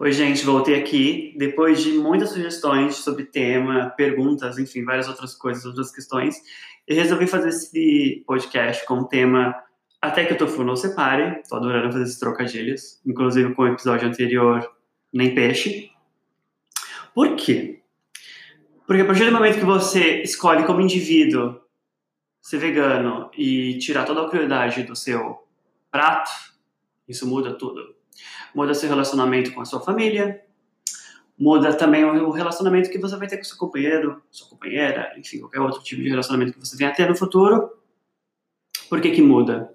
Oi, gente, voltei aqui depois de muitas sugestões sobre tema, perguntas, enfim, várias outras coisas, outras questões. Eu resolvi fazer esse podcast com o tema Até que o Tofu não separe. Tô adorando fazer esses trocadilhos, inclusive com o episódio anterior, Nem Peixe. Por quê? Porque a partir do momento que você escolhe como indivíduo ser vegano e tirar toda a crueldade do seu prato, isso muda tudo muda seu relacionamento com a sua família, muda também o relacionamento que você vai ter com seu companheiro, sua companheira, enfim, qualquer outro tipo de relacionamento que você venha a ter no futuro. Por que que muda?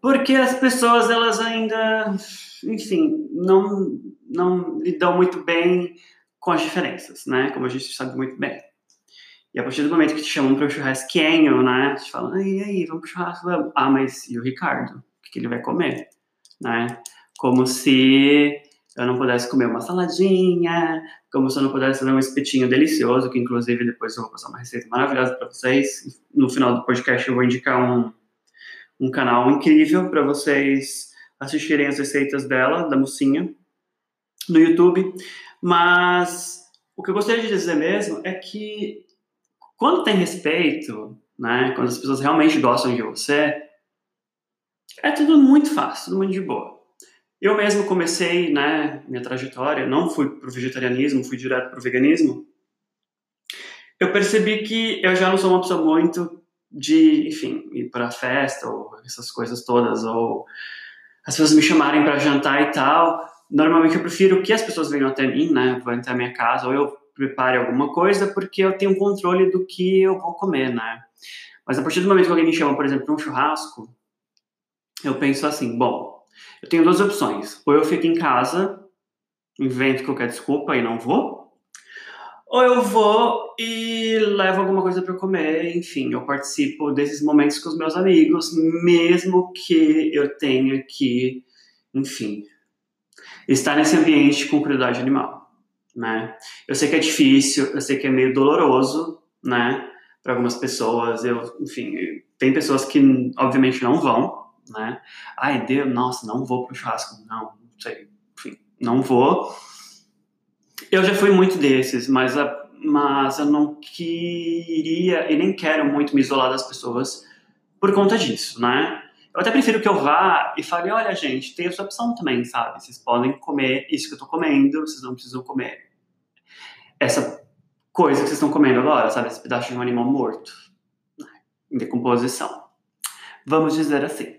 Porque as pessoas, elas ainda, enfim, não, não lidam muito bem com as diferenças, né? Como a gente sabe muito bem. E a partir do momento que te chamam para o churrasquinho, né? Te falam, e aí, vamos pro churrasco? Ah, mas e o Ricardo? O que, que ele vai comer? Né? Como se eu não pudesse comer uma saladinha, como se eu não pudesse fazer um espetinho delicioso, que inclusive depois eu vou passar uma receita maravilhosa para vocês. No final do podcast eu vou indicar um, um canal incrível para vocês assistirem as receitas dela, da mocinha, no YouTube. Mas o que eu gostaria de dizer mesmo é que quando tem respeito, né, quando as pessoas realmente gostam de você, é tudo muito fácil, tudo muito de boa. Eu mesmo comecei, né, minha trajetória, não fui pro vegetarianismo, fui direto pro veganismo. Eu percebi que eu já não sou uma pessoa muito de, enfim, ir para festa ou essas coisas todas, ou as pessoas me chamarem para jantar e tal. Normalmente eu prefiro que as pessoas venham até mim, né, vão até a minha casa, ou eu prepare alguma coisa, porque eu tenho controle do que eu vou comer, né. Mas a partir do momento que alguém me chama, por exemplo, para um churrasco, eu penso assim, bom, eu tenho duas opções. Ou eu fico em casa, invento qualquer desculpa e não vou. Ou eu vou e levo alguma coisa para comer, enfim, eu participo desses momentos com os meus amigos, mesmo que eu tenha que, enfim, estar nesse ambiente com crueldade animal, né? Eu sei que é difícil, eu sei que é meio doloroso, né, para algumas pessoas, eu, enfim, tem pessoas que obviamente não vão, né? Ai, Deus, nossa, não vou pro churrasco. Não, não sei. Enfim, não vou. Eu já fui muito desses, mas, a, mas eu não queria e nem quero muito me isolar das pessoas por conta disso, né? Eu até prefiro que eu vá e fale, olha, gente, tem essa opção também, sabe? Vocês podem comer isso que eu tô comendo, vocês não precisam comer essa coisa que vocês estão comendo agora, sabe? Esse pedaço de um animal morto, né? em decomposição. Vamos dizer assim.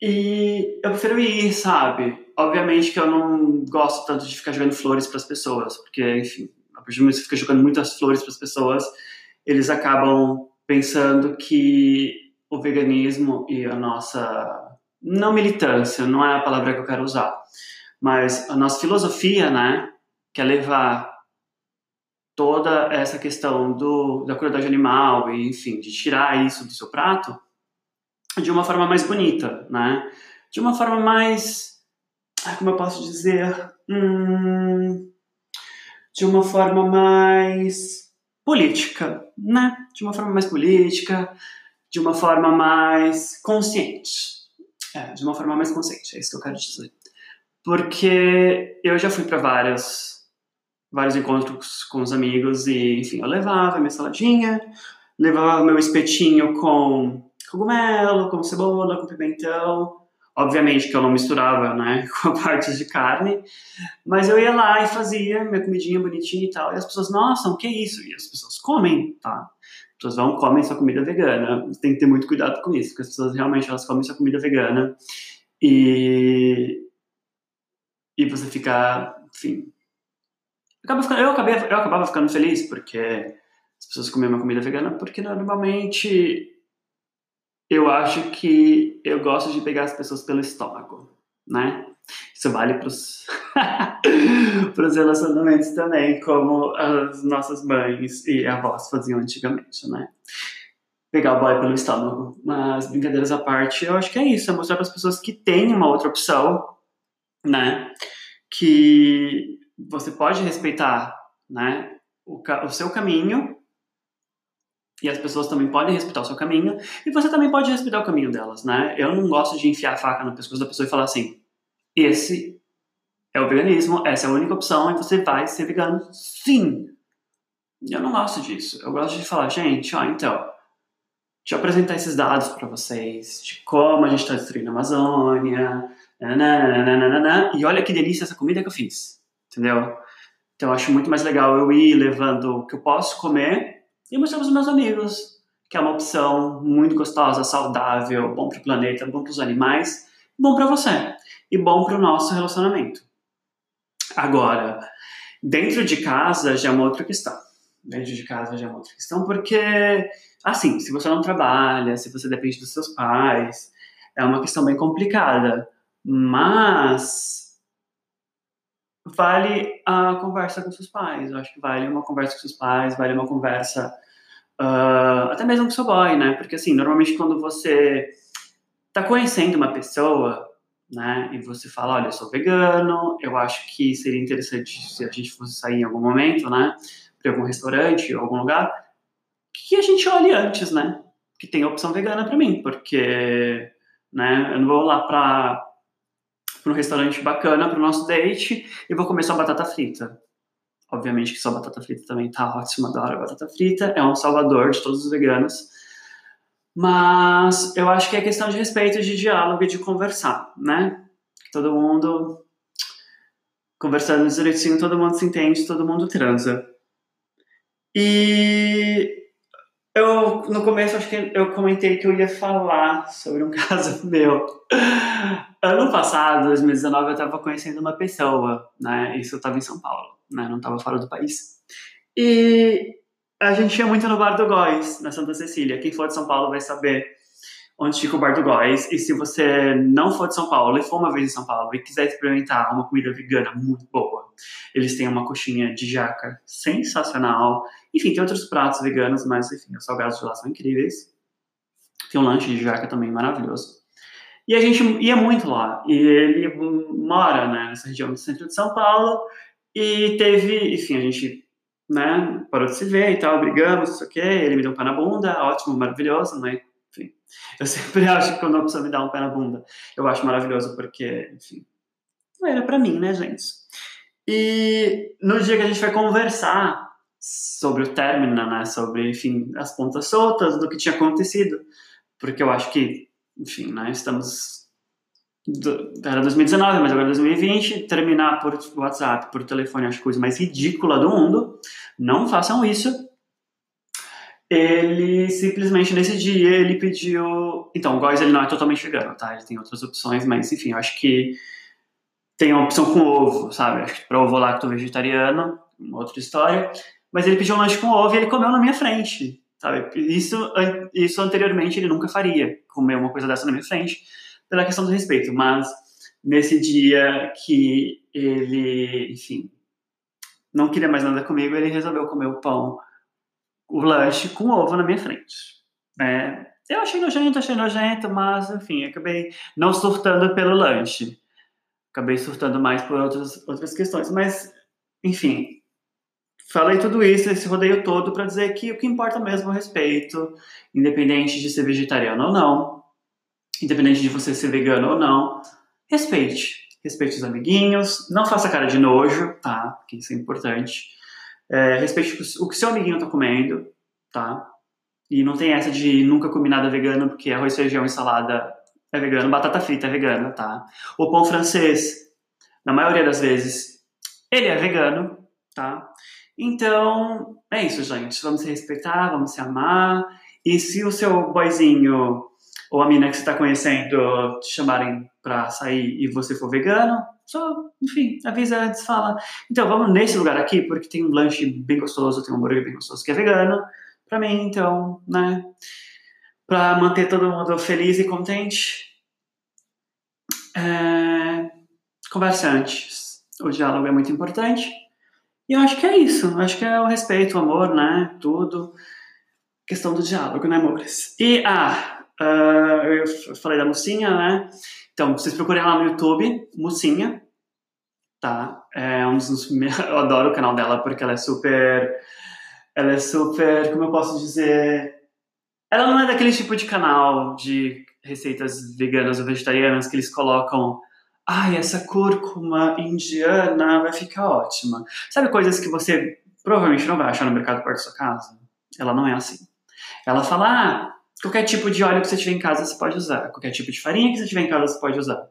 E eu prefiro ir, sabe? Obviamente que eu não gosto tanto de ficar jogando flores para as pessoas, porque, enfim, a partir do momento que você fica jogando muitas flores para as pessoas, eles acabam pensando que o veganismo e a nossa não militância, não é a palavra que eu quero usar, mas a nossa filosofia, né, que é levar toda essa questão do, da crueldade animal e, enfim, de tirar isso do seu prato, de uma forma mais bonita, né? De uma forma mais. Como eu posso dizer? Hum, de uma forma mais política, né? De uma forma mais política, de uma forma mais consciente. É, de uma forma mais consciente, é isso que eu quero dizer. Porque eu já fui para vários vários encontros com os amigos e, enfim, eu levava minha saladinha, levava meu espetinho com cogumelo, com cebola, com pimentão. Obviamente que eu não misturava, né, com a parte de carne, mas eu ia lá e fazia minha comidinha bonitinha e tal. E as pessoas, nossa, o que é isso? E as pessoas comem, tá? As pessoas vão comem sua comida vegana. Tem que ter muito cuidado com isso, porque as pessoas realmente elas comem sua comida vegana e e você fica, enfim, eu, acabei, eu acabava ficando feliz porque as pessoas comiam uma comida vegana, porque normalmente eu acho que eu gosto de pegar as pessoas pelo estômago, né? Isso vale para os relacionamentos também, como as nossas mães e avós faziam antigamente, né? Pegar o boy pelo estômago. Mas, brincadeiras à parte, eu acho que é isso, é mostrar para as pessoas que tem uma outra opção, né? Que você pode respeitar, né? O, o seu caminho e as pessoas também podem respeitar o seu caminho, e você também pode respeitar o caminho delas, né? Eu não gosto de enfiar a faca no pescoço da pessoa e falar assim: esse é o veganismo, essa é a única opção e você vai ser vegano sim. Eu não gosto disso. Eu gosto de falar, gente, ó, então, eu apresentar esses dados para vocês de como a gente está destruindo a Amazônia, nananana, e olha que delícia essa comida que eu fiz, entendeu? Então eu acho muito mais legal eu ir levando o que eu posso comer e mostrar para os meus amigos que é uma opção muito gostosa, saudável, bom para o planeta, bom para os animais, bom para você e bom para o nosso relacionamento. Agora, dentro de casa já é uma outra questão. Dentro de casa já é uma outra questão, porque, assim, se você não trabalha, se você depende dos seus pais, é uma questão bem complicada. Mas vale a conversa com seus pais. Eu acho que vale uma conversa com seus pais, vale uma conversa uh, até mesmo com seu boy, né? Porque assim, normalmente quando você tá conhecendo uma pessoa, né, e você fala, olha, eu sou vegano, eu acho que seria interessante se a gente fosse sair em algum momento, né, para algum restaurante algum lugar, que a gente olhe antes, né, que tem opção vegana para mim, porque, né, eu não vou lá para um restaurante bacana para o nosso date e vou comer só batata frita. Obviamente que só batata frita também tá ótima, adoro batata frita, é um salvador de todos os veganos. Mas eu acho que é questão de respeito, de diálogo e de conversar, né? Todo mundo conversando direitinho, todo mundo se entende, todo mundo transa. E eu, no começo, acho que eu comentei que eu ia falar sobre um caso meu. Ano passado, 2019, eu estava conhecendo uma pessoa, né? Isso eu estava em São Paulo, né? Não estava fora do país. E a gente ia muito no Bar do Góis, na Santa Cecília. Quem for de São Paulo vai saber onde fica o Bar do Góis. E se você não for de São Paulo e for uma vez em São Paulo e quiser experimentar uma comida vegana muito boa, eles têm uma coxinha de jaca sensacional enfim, tem outros pratos veganos, mas enfim, os salgados de lá são incríveis. Tem um lanche de jaca também maravilhoso. E a gente ia muito lá. E ele mora né, nessa região do centro de São Paulo. E teve, enfim, a gente né, parou de se ver e tal, brigamos, não sei o quê. Ele me deu um pé na bunda, ótimo, maravilhoso, né? Enfim, eu sempre acho que quando a pessoa me dá um pé na bunda, eu acho maravilhoso, porque, enfim, não era pra mim, né, gente? E no dia que a gente vai conversar, sobre o término, né? Sobre, enfim, as pontas soltas do que tinha acontecido. Porque eu acho que, enfim, né? Estamos... Era 2019, mas agora é 2020. Terminar por WhatsApp, por telefone, acho a coisa mais ridícula do mundo. Não façam isso. Ele simplesmente nesse dia ele pediu. Então, o Góis ele não é totalmente vegano, tá? Ele tem outras opções, mas enfim, eu acho que tem uma opção com ovo, sabe? Acho que para ovo lacto vegetariano, outra história mas ele pediu um lanche com ovo e ele comeu na minha frente, sabe? Isso, isso anteriormente ele nunca faria, comer uma coisa dessa na minha frente, pela questão do respeito, mas nesse dia que ele, enfim, não queria mais nada comigo, ele resolveu comer o pão, o lanche com ovo na minha frente. É, eu achei nojento, achei nojento, mas, enfim, acabei não surtando pelo lanche. Acabei surtando mais por outras, outras questões, mas, enfim, Falei tudo isso, esse rodeio todo, para dizer que o que importa mesmo é o respeito, independente de ser vegetariano ou não, independente de você ser vegano ou não, respeite. Respeite os amiguinhos, não faça cara de nojo, tá? Porque isso é importante. É, respeite o que seu amiguinho tá comendo, tá? E não tem essa de nunca comer nada vegano, porque arroz, feijão e salada é vegano, batata frita é vegana, tá? O pão francês, na maioria das vezes, ele é vegano, tá? Então, é isso, gente. Vamos se respeitar, vamos se amar. E se o seu boyzinho ou a mina que você está conhecendo te chamarem para sair e você for vegano, só, enfim, avisa antes, fala. Então, vamos nesse lugar aqui, porque tem um lanche bem gostoso, tem um hambúrguer bem gostoso que é vegano. Pra mim, então, né? Pra manter todo mundo feliz e contente. É... Converse antes. O diálogo é muito importante. E eu acho que é isso. Acho que é o respeito, o amor, né? Tudo. Questão do diálogo, né, amores? E, ah, uh, eu falei da mocinha, né? Então, vocês procurem lá no YouTube, mocinha, tá? É um dos Eu adoro o canal dela porque ela é super. Ela é super. Como eu posso dizer? Ela não é daquele tipo de canal de receitas veganas ou vegetarianas que eles colocam ai, essa cúrcuma indiana vai ficar ótima. Sabe coisas que você provavelmente não vai achar no mercado perto da sua casa? Ela não é assim. Ela fala, ah, qualquer tipo de óleo que você tiver em casa você pode usar, qualquer tipo de farinha que você tiver em casa você pode usar.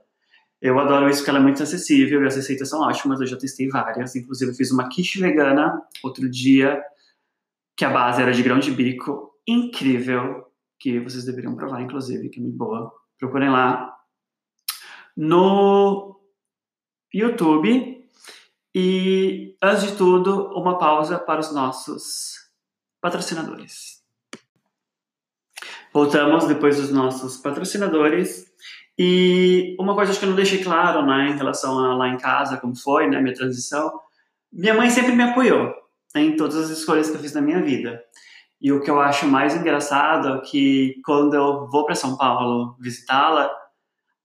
Eu adoro isso porque ela é muito acessível e as receitas são ótimas, eu já testei várias. Inclusive, eu fiz uma quiche vegana outro dia, que a base era de grão de bico, incrível, que vocês deveriam provar, inclusive, que é muito boa. Procurem lá no YouTube. E, antes de tudo, uma pausa para os nossos patrocinadores. Voltamos depois dos nossos patrocinadores. E uma coisa que eu não deixei claro, né, em relação a lá em casa, como foi, né, minha transição, minha mãe sempre me apoiou né, em todas as escolhas que eu fiz na minha vida. E o que eu acho mais engraçado é que quando eu vou para São Paulo visitá-la,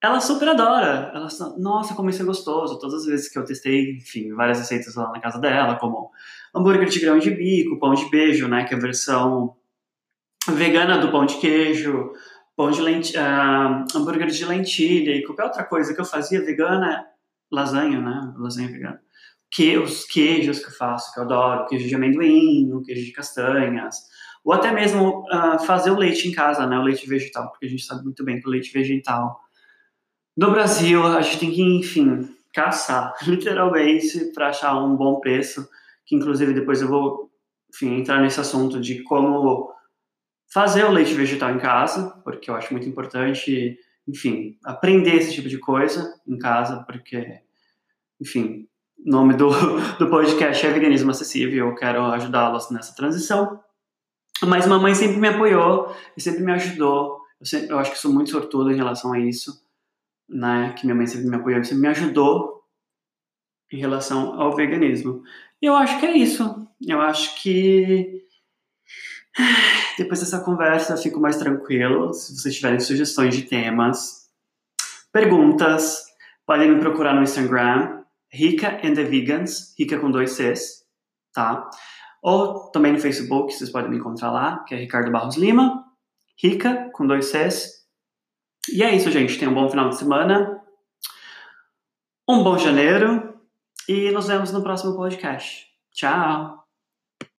ela super adora. Ela, nossa, como isso é gostoso. Todas as vezes que eu testei, enfim, várias receitas lá na casa dela, como hambúrguer de grão de bico, pão de beijo, né, que é a versão vegana do pão de queijo, pão de lentilha, uh, hambúrguer de lentilha e qualquer outra coisa que eu fazia vegana, lasanha, né? Lasanha vegana. Que, os queijos que eu faço, que eu adoro, queijo de amendoim, queijo de castanhas, ou até mesmo uh, fazer o leite em casa, né? O leite vegetal, porque a gente sabe muito bem que o leite vegetal no Brasil a gente tem que, enfim, caçar, literalmente, para achar um bom preço, que inclusive depois eu vou, enfim, entrar nesse assunto de como fazer o leite vegetal em casa, porque eu acho muito importante, enfim, aprender esse tipo de coisa em casa, porque, enfim, o nome do, do podcast é Veganismo Acessível, eu quero ajudá-los nessa transição. Mas mamãe sempre me apoiou e sempre me ajudou. Eu, sempre, eu acho que sou muito sortudo em relação a isso, né? Que minha mãe sempre me apoiou, sempre me ajudou em relação ao veganismo. E eu acho que é isso. Eu acho que depois dessa conversa eu fico mais tranquilo. Se vocês tiverem sugestões de temas, perguntas, podem me procurar no Instagram, Rica and the Vegans, Rica com dois Cs, tá? Ou também no Facebook, vocês podem me encontrar lá, que é Ricardo Barros Lima, Rica com dois Cs. E é isso, gente. Tenham um bom final de semana, um bom janeiro e nos vemos no próximo podcast. Tchau!